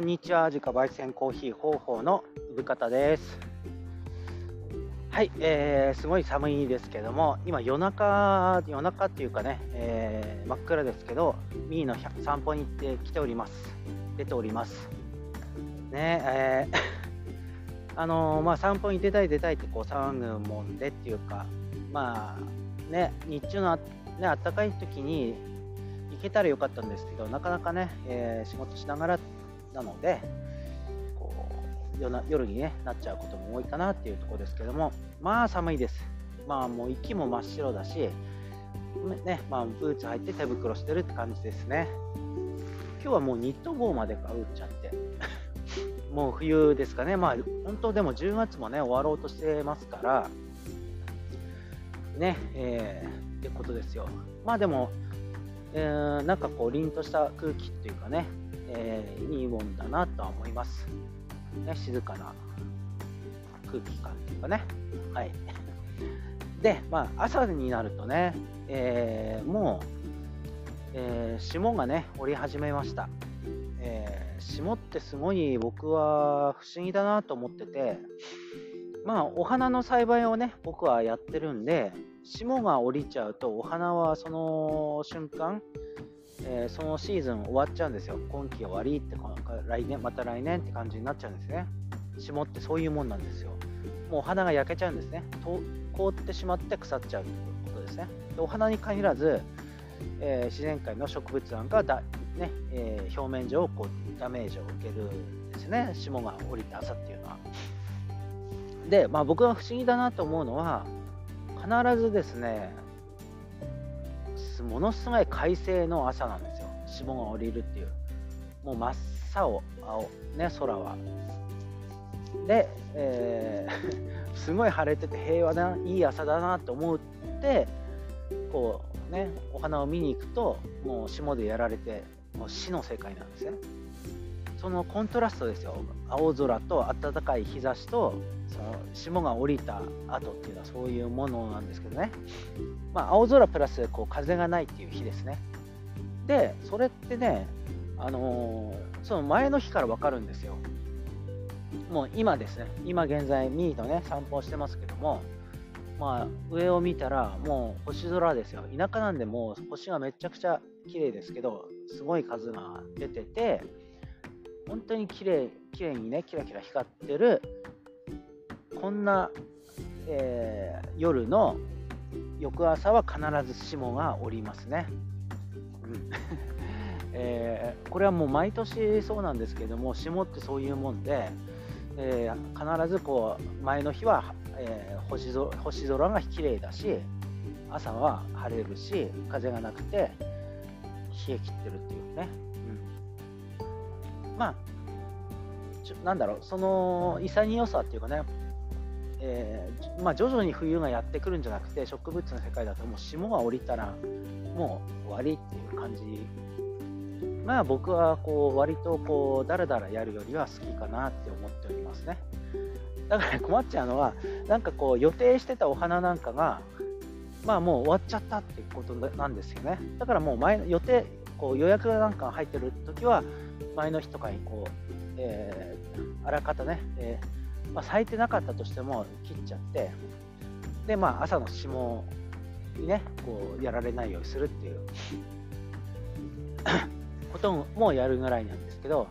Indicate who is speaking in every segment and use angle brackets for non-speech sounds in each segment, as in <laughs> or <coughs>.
Speaker 1: こんにちは。自家焙煎コーヒー方法の産方です。はい、えー、すごい寒いですけども、今夜中、夜中っていうかね、えー、真っ暗ですけど、ミーの散歩に行ってきております。出ております。ねえー、<laughs> あのー、まあ、散歩に出たい出たいってこう騒ぐもんでっていうか、まあね、日中のあ、ね、暖かい時に行けたらよかったんですけど、なかなかね、えー、仕事しながらなのでこう夜な夜に、ね、なっちゃうことも多いかなっていうところですけどもまあ寒いです。まあもう息も真っ白だしねまあ、ブーツ履いて手袋してるって感じですね。今日はもうニット帽までかぶっちゃって。<laughs> もう冬ですかね。まあ本当でも10月もね終わろうとしてますからねえー、ってことですよ。まあでも、えー、なんかこう凛とした空気っていうかねえー、いいもんだなとは思います。ね、静かな空気感というかね。はい。<laughs> で、まあ、朝になるとね、えー、もう、えー、霜がね、降り始めました。えー、霜ってすごい僕は不思議だなと思ってて、まあ、お花の栽培をね、僕はやってるんで、霜が降りちゃうと、お花はその瞬間、えー、そのシーズン終わっちゃうんですよ。今季終わりって来年、また来年って感じになっちゃうんですね。霜ってそういうもんなんですよ。もうお花が焼けちゃうんですね。凍ってしまって腐っちゃうということですね。でお花に限らず、えー、自然界の植物なんかだ、ねえー、表面上こうダメージを受けるんですね。霜が降りた朝っていうのは。で、まあ、僕が不思議だなと思うのは、必ずですね、ものすごい快晴の朝なんですよ。霜が降りるっていう。もう真っ青青ね空は。で、えー、<laughs> すごい晴れてて平和ないい朝だなと思ってこうねお花を見に行くともう霜でやられてもう死の世界なんですね。そのコントラストですよ。青空と暖かい日差しとその霜が降りた後っていうのはそういうものなんですけどね、まあ、青空プラスこう風がないっていう日ですね。でそれってね、あのー、その前の日から分かるんですよ。もう今ですね。今現在ミーとね散歩をしてますけどもまあ上を見たらもう星空ですよ。田舎なんでもう星がめちゃくちゃ綺麗ですけどすごい数が出てて本当に綺麗綺麗にねキラキラ光ってるこんな、えー、夜の翌朝は必ず霜が降りますね。うん <laughs> えー、これはもう毎年そうなんですけども霜ってそういうもんで、えー、必ずこう前の日は、えー、星空星空が綺麗だし朝は晴れるし風がなくて冷え切ってるっていうね、うん、まあなんだろうその潔さっていうかねえー、まあ、徐々に冬がやってくるんじゃなくて植物の世界だともう霜が降りたらもう終わりっていう感じ。まあ僕はこう割とこうだらだらやるよりは好きかなって思っておりますね。だから困っちゃうのはなんかこう予定してたお花なんかがまあもう終わっちゃったっていうことなんですよね。だからもう前予定こう予約なんか入ってる時は前の日とかにこう、えー、あらかたね、えーまあ、咲いてなかったとしても切っちゃってでまあ朝の霜にねこうやられないようにするっていう <coughs> こともやるぐらいなんですけど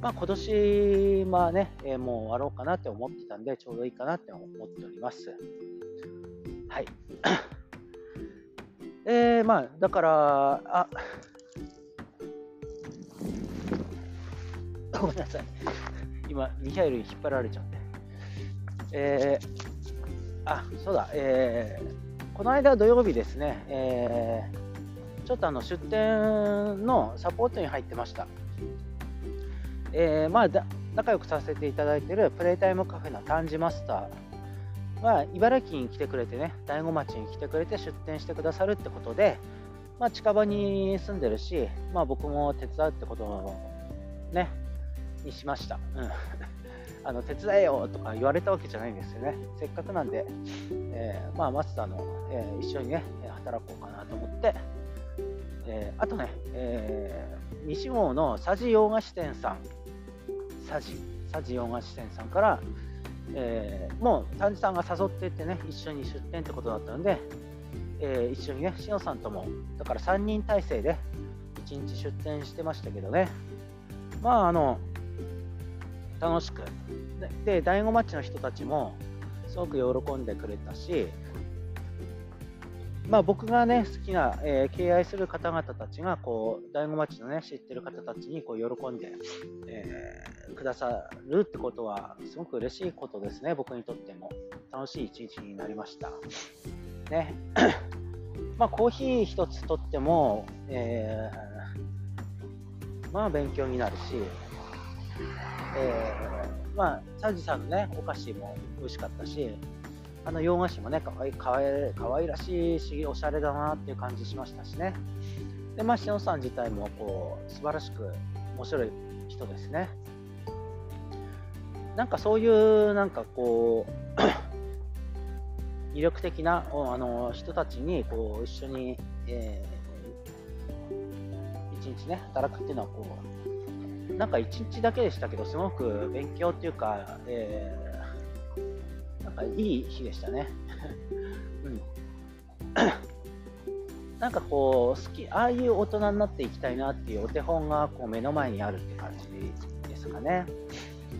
Speaker 1: まあ今年まあね、えー、もう終わろうかなって思ってたんでちょうどいいかなって思っております。はい。<coughs> えー、まあだからあごめんなさい今、ミハイルに引っ張られちゃって。えー、あ、そうだ、えー、この間土曜日ですね、えー、ちょっとあの出店のサポートに入ってました。えー、まあ仲良くさせていただいているプレイタイムカフェの丹治マスターは茨城に来てくれてね、大子町に来てくれて出店してくださるってことで、まあ、近場に住んでるし、まあ、僕も手伝うってことをね、にしました。うん、<laughs> あの手伝えよとか言われたわけじゃないんですよね。せっかくなんで、えー、まあ、マスターの、えー、一緒にね、働こうかなと思って、えー、あとね、え西郷の佐治洋菓子店さん佐治佐治洋菓子店さんから、え、もう丹治さんが誘ってってね一緒に出店ってことだったので、え、一緒にねしのさんともだから3人体制で1日出店してましたけどねまああの楽しく。で第5マッチの人たちもすごく喜んでくれたしまあ、僕がね好きな、えー、敬愛する方々たちがこう第5町のね知ってる方たちにこう喜んで、えー、くださるってことはすごく嬉しいことですね僕にとっても。楽しい一日になりました。ね。<clears throat> まあコーヒー一つとっても、えー、まあ勉強になるし、えー、まあサジさんのねお菓子も美味しかったしあの洋菓子もね、かわいかわいかわいらしいし、おしゃれだなっていう感じしましたしね。で、まあ、しのさん自体もこう素晴らしく面白い人ですね。なんかそういうなんかこう <coughs> 魅力的なあの人たちにこう一緒に、えー、一日ね働くっていうのはこうなんか一日だけでしたけどすごく勉強っていうか、えーなんかいい日でしたね。<laughs> うん、<coughs> なんかこう好き、ああいう大人になっていきたいなっていうお手本がこう目の前にあるって感じですかね。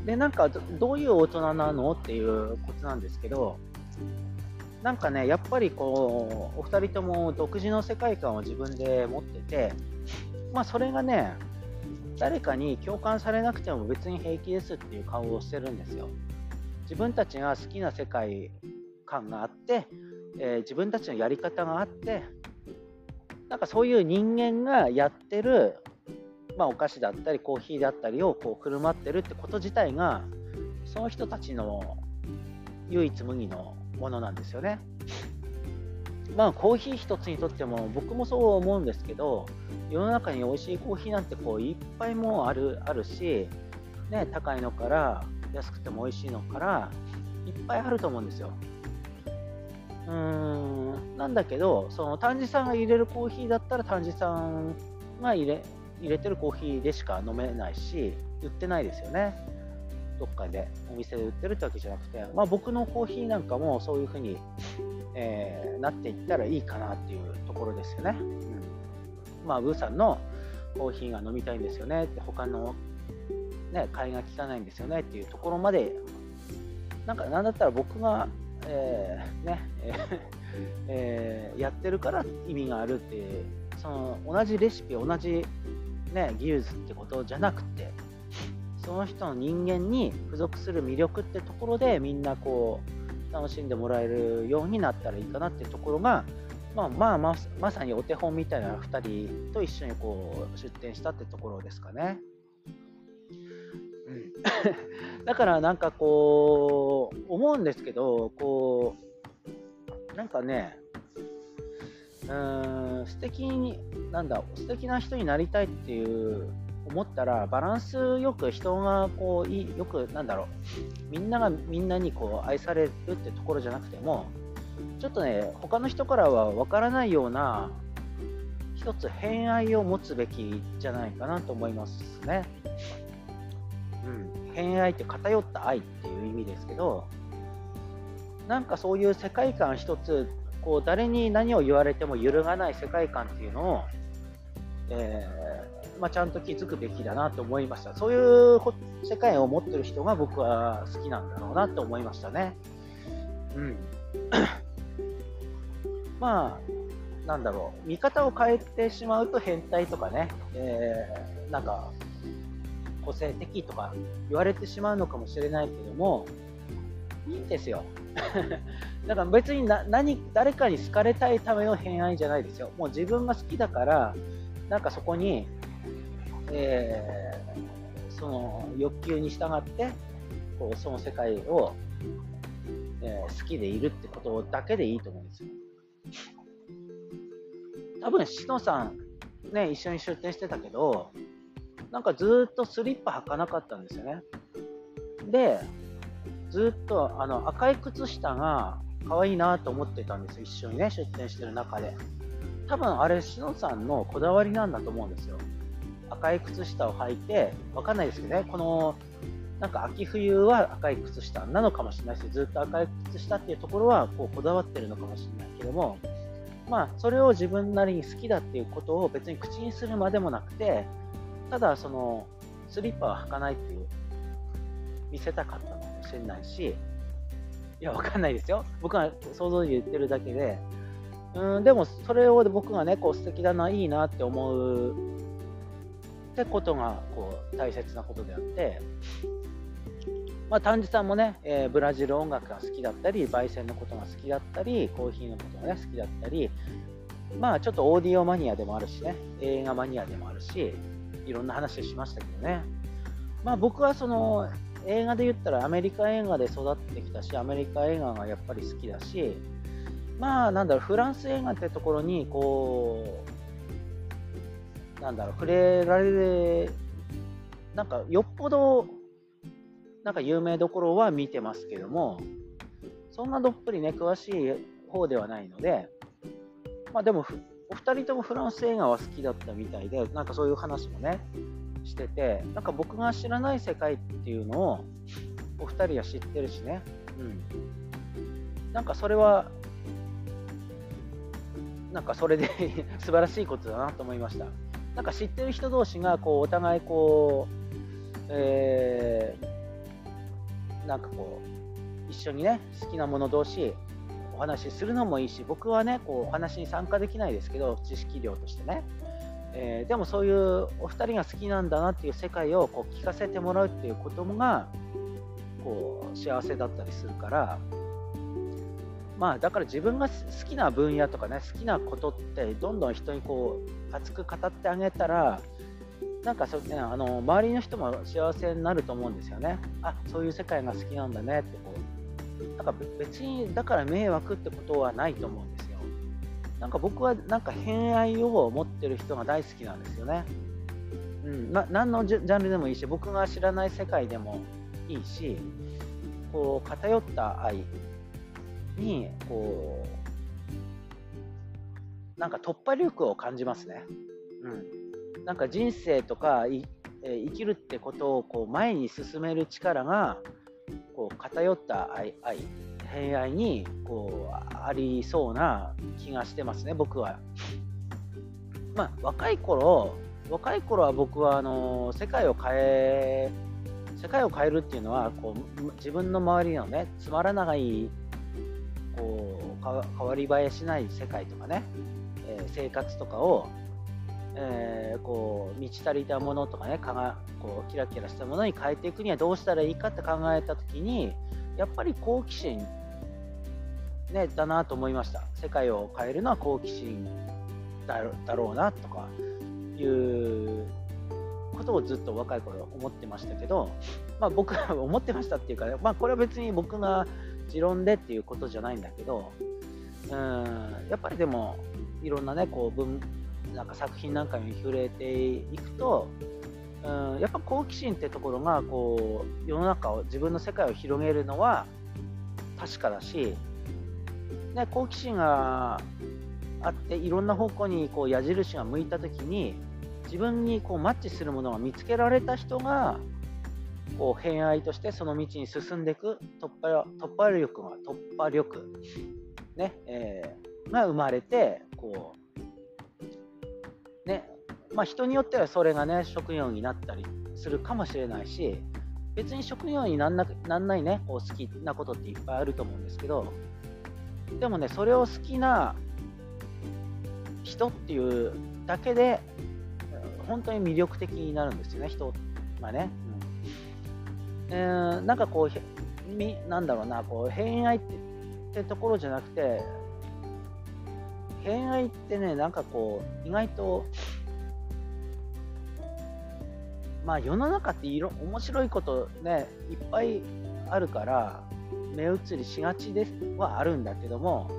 Speaker 1: で、なんかどういう大人なのっていうことなんですけど、なんかね、やっぱりこう、お二人とも独自の世界観を自分で持ってて、まあそれがね、誰かに共感されなくても別に平気ですっていう顔をしてるんですよ。自分たちが好きな世界観があって、えー、自分たちのやり方があってなんかそういう人間がやってる、まあ、お菓子だったりコーヒーだったりをこう振る舞ってるってこと自体がその人たちの唯一無二のものなんですよね。まあコーヒー一つにとっても僕もそう思うんですけど世の中に美味しいコーヒーなんてこういっぱいもあるあるし、ね、高いのから安くても美味しいのからいっぱいあると思うんですよ。うーんなんだけどその丹治さんが入れるコーヒーだったら丹治さんが入れ入れてるコーヒーでしか飲めないし売ってないですよねどっかでお店で売ってるってわけじゃなくて、まあ、僕のコーヒーなんかもそういう風に、えー、なっていったらいいかなっていうところですよね、うん、まあブーさんのコーヒーが飲みたいんですよねって他のね、買いが利かないんですよねっていうところまで、なんかなんだったら僕が、えー、ね、えー、やってるから意味があるっていう、その同じレシピ、同じ、ね、技術ってことじゃなくて、その人の人間に付属する魅力ってところでみんなこう楽しんでもらえるようになったらいいかなっていうところが、まあまあままさにお手本みたいな2人と一緒にこう出店したってところですかね。<laughs> だからなんかこう思うんですけどこうなんかねうーん素敵になんだ素敵な人になりたいっていう思ったらバランスよく人がこういよくなんだろうみんながみんなにこう愛されるってところじゃなくてもちょっとね他の人からは分からないような一つ偏愛を持つべきじゃないかなと思いますね。うん、偏愛って偏った愛っていう意味ですけどなんかそういう世界観一つこう誰に何を言われても揺るがない世界観っていうのを、えー、まあ、ちゃんと気づくべきだなと思いました。そういう世界を持ってる人が僕は好きなんだろうなと思いましたね。うん。<coughs> まあなんだろう。見方を変えてしまうと変態とかね、えー、なんか個性的とか言われてしまうのかもしれないけども、いいんですよ。<laughs> だから別に何誰かに好かれたいための偏愛じゃないですよ。もう自分が好きだから、なんかそこに、えー、その欲求に従ってこうその世界を、えー、好きでいるってことだけでいいと思うんですよ。多分、しのさん、ね、一緒に出店してたけど、なんかずっとスリッパ履かなかったんですよね。で、ずっとあの赤い靴下が可愛いなと思ってたんですよ、一緒にね、出店してる中で。多分あれ、しのさんのこだわりなんだと思うんですよ。赤い靴下を履いて、わかんないですけどね、このなんか秋冬は赤い靴下なのかもしれないし、ずっと赤い靴下っていうところはこうこだわってるのかもしれないけども、まあ、それを自分なりに好きだっていうことを別に口にするまでもなくて、ただそのスリッパは履かないっていう見せたかったのかもしれないし、いや、わかんないですよ。僕は想像で言ってるだけで、うん、でもそれを僕がね、こう素敵だな、いいなって思うってことがこう大切なことであって、まあ、丹治さんもね、えー、ブラジル音楽が好きだったり、焙煎のことが好きだったり、コーヒーのことが、ね、好きだったり、まあちょっとオーディオマニアでもあるしね、映画マニアでもあるし、いろんな話しましたけどね。まあ僕はその映画で言ったらアメリカ映画で育ってきたし、アメリカ映画がやっぱり好きだし、まあなんだろう、フランス映画ってところにこう、なんだろう、触れられる、なんかよっぽどなんか有名どころは見てますけども、そんなどっぷりね、詳しい方ではないので、まあでも、お二人ともフランス映画は好きだったみたいで、なんかそういう話もね、してて、なんか僕が知らない世界っていうのを、お二人は知ってるしね、うん。なんかそれは、なんかそれで <laughs> 素晴らしいことだなと思いました。なんか知ってる人同士がこうお互いこう、えー、なんかこう一緒にね好きなもの同士お話しするのもいいし僕はねこうお話に参加できないですけど知識量としてね、えー、でもそういうお二人が好きなんだなっていう世界をこう聞かせてもらうっていうことがこう幸せだったりするからまあだから自分が好きな分野とかね好きなことってどんどん人にこう熱く語ってあげたらなんかそう、ね、あの周りの人も幸せになると思うんですよね。あそういう世界が好きなんだねってこう。なんか別にだから迷惑ってことはないと思うんですよ。なんか僕はなんか偏愛を持ってる人が大好きなんですよね。うん、な何のジャンルでもいいし、僕が知らない世界でもいいし、こう偏った愛にこうなんか突破力を感じますね。うんなんか人生とかい、え生きるってことをこう前に進める力がこう偏った愛愛偏愛にこうありそうな気がしてますね、僕は。まあ、若い頃若い頃は僕はあの世界を変え世界を変えるっていうのはこう自分の周りのねつまらないこう変わり映えしない世界とかね、えー、生活とかをえー、こう満ち足りたものとかねかがこうキラキラしたものに変えていくにはどうしたらいいかって考えた時にやっぱり好奇心、ね、だなと思いました。世界を変えるのは好奇心だだろうなとかいうことをずっと若い頃思ってましたけど、まあ、僕は思ってましたっていうか、まあ、これは別に僕が持論でっていうことじゃないんだけどうんやっぱりでもいろんなねこう文なんか作品なんかに触れていくと、うん、やっぱ好奇心ってところがこう世の中を自分の世界を広げるのは確かだし、ね、好奇心があっていろんな方向にこう矢印が向いた時に自分にこうマッチするものが見つけられた人がこう偏愛としてその道に進んでいく突破突破力が突破力、ねえー、が生まれてこうね、まあ、人によってはそれがね、職業になったりするかもしれないし、別に職業になんななんないね、こう好きなことっていっぱいあると思うんですけど、でもね、それを好きな人っていうだけで、本当に魅力的になるんですよね、人がね。うん、えー、なんかこう、みなんだろうな、こう偏愛ってってところじゃなくて、偏愛ってね、なんかこう、意外と、まあ世の中っていろ面白いことね、いっぱいあるから、目移りしがちですはあるんだけども、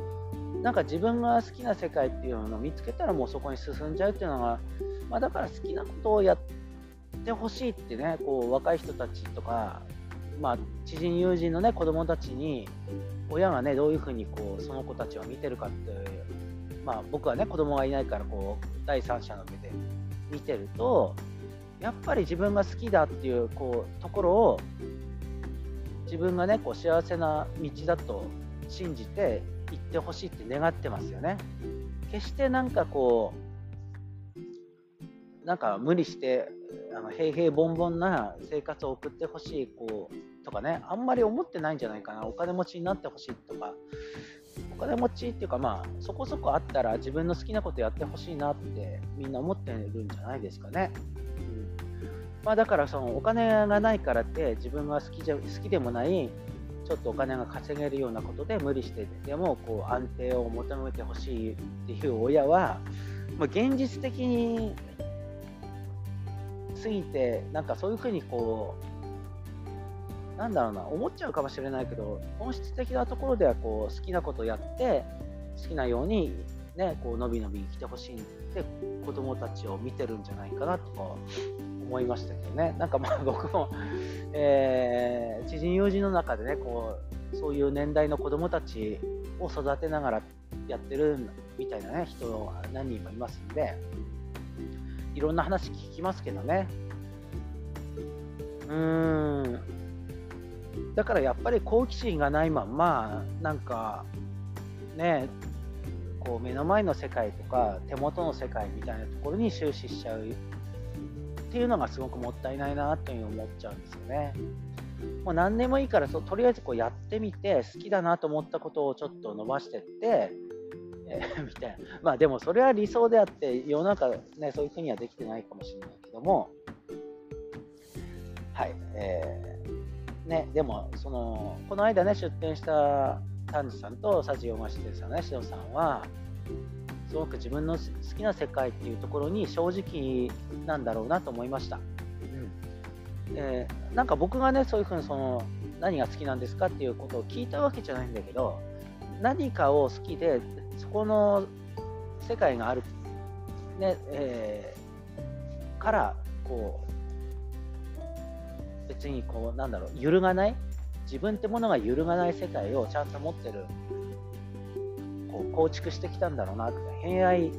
Speaker 1: なんか自分が好きな世界っていうのを見つけたらもうそこに進んじゃうっていうのが、まあ、だから好きなことをやってほしいってね、こう若い人たちとか、まあ、知人友人のね子供たちに親がねどういうふうにこうその子たちを見てるかってまあ、僕はね子供がいないからこう第三者の目で見てるとやっぱり自分が好きだっていうこうところを自分がねこう幸せな道だと信じて行ってほしいって願ってますよね。決してなんかこうなんか無理してあの平々凡々な生活を送ってほしいこうとかねあんまり思ってないんじゃないかな。お金持ちになってほしいとか。お金持ちっていうかまあそこそこあったら自分の好きなことやってほしいなってみんな思ってるんじゃないですかね。うん。まあ、だからそのお金がないからって自分が好きじゃ好きでもないちょっとお金が稼げるようなことで無理してでもこう安定を求めてほしいっていう親は、まあ、現実的に過ぎてなんかそういうふうにこうなんだろうな思っちゃうかもしれないけど本質的なところではこう好きなことやって好きなようにねこう伸び伸び生きてほしいって子供たちを見てるんじゃないかなとか思いましたけどね。なんかまあ僕も、<laughs> えー、知人友人の中でねこうそういう年代の子供たちを育てながらやってるみたいなね人何人もいますんで。いろんな話聞きますけどね。うーん。だからやっぱり好奇心がないまんまなんかねこう目の前の世界とか手元の世界みたいなところに終始しちゃう。っていうのがすごくもったいないなっていうふうに思っちゃうんですよね。もう何でもいいからとりあえずこうやってみて好きだなと思ったことをちょっと伸ばしてって、<laughs> みたいな。まあでもそれは理想であって世の中ねそういうふうにはできてないかもしれないけども。はい。えー、ねでもそのこの間ね出店した丹治さんと佐治洋菓子ですよね塩さんはすごく自分の好きな世界っていうところに正直なんだろうなと思いました。うん。えー、なんか僕がねそういうふうにその何が好きなんですかっていうことを聞いたわけじゃないんだけど何かを好きでそこの世界がある、ねえー、からこう別にこうなんだろう揺るがない自分ってものが揺るがない世界をちゃんと持ってるこう構築してきたんだろうなって偏愛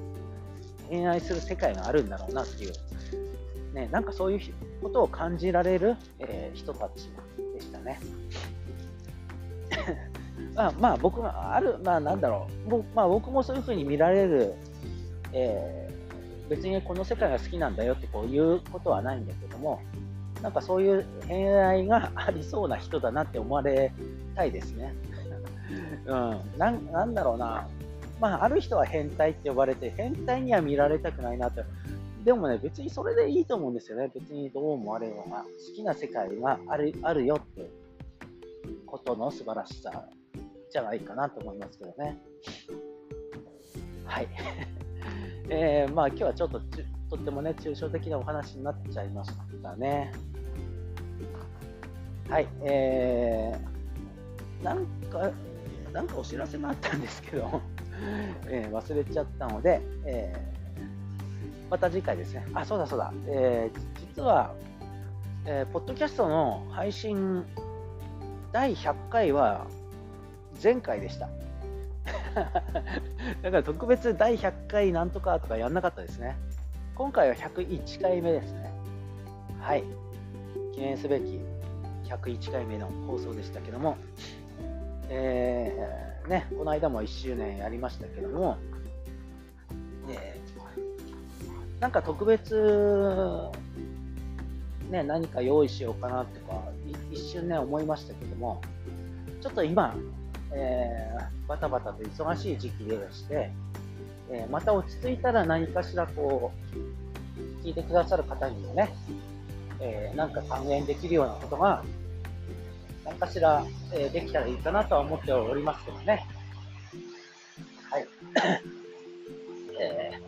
Speaker 1: 偏愛する世界があるんだろうなっていう、ね、なんかそういうことを感じられる、えー、人たちでしたね。まあ、まあ、僕がある、まあ、なんだろう、僕,、まあ、僕もそういうふうに見られる、えー、別にこの世界が好きなんだよってこういうことはないんだけども、なんかそういう偏愛がありそうな人だなって思われたいですね。<laughs> うん、ななんだろうな、まあ、ある人は変態って呼ばれて、変態には見られたくないなって。でもね、別にそれでいいと思うんですよね。別にどう思われようが、好きな世界があるあるよってことの素晴らしさじゃないかなと思いますけどね。はい。<laughs> えー、まあ今日はちょっととってもね、抽象的なお話になっちゃいましたね。はい。えー、なんか、なんかお知らせもあったんですけど、<laughs> えー、忘れちゃったので、えー、また次回ですね。あ、そうだそうだ。えー、実は、えー、ポッドキャストの配信第100回は前回でした。<laughs> だから特別第100回なんとかとかやんなかったですね。今回は101回目ですね。はい。記念すべき101回目の放送でしたけども、えー、ね、この間も1周年やりましたけども、えー、なんか特別、ね、何か用意しようかなとか、一瞬ね、思いましたけども、ちょっと今、えー、バタバタと忙しい時期でして、えー、また落ち着いたら何かしらこう、聞いてくださる方にもね、えー、なんか還元できるようなことが何かしら、え、できたらいいかなとは思っておりますけどね。はい。え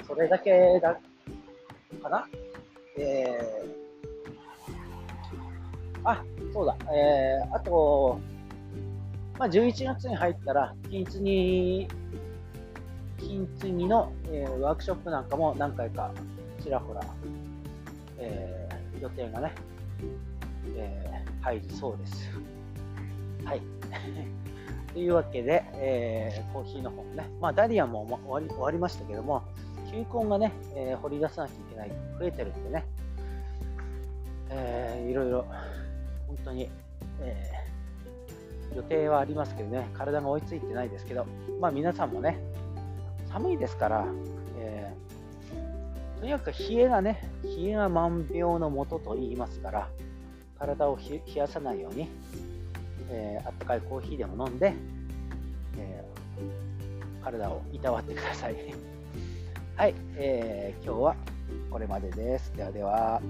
Speaker 1: ー、それだけだかな？えー、あ、そうだ、えー、あと、まあ、11月に入ったら、金継ぎ、金継ぎの、えー、ワークショップなんかも何回かちらほら、えー、予定がね、えー、入りそうです。はい。<laughs> というわけで、えー、コーヒーの方もね、まあ、ダリアも終わり終わりましたけども、球根がね、えー、掘り出さなきゃいけない、増えてるんでね、えー、いろいろ、本当に、えー、予定はありますけどね、体が追いついてないですけど、まあ皆さんもね、寒いですから、えー、とにかく冷えがね、冷えが万病のもとと言いますから、体を冷やさないように、えー、あったかいコーヒーでも飲んで、えー、体をいたわってください。<laughs> はい、えー、今日はこれまでです。ではでは。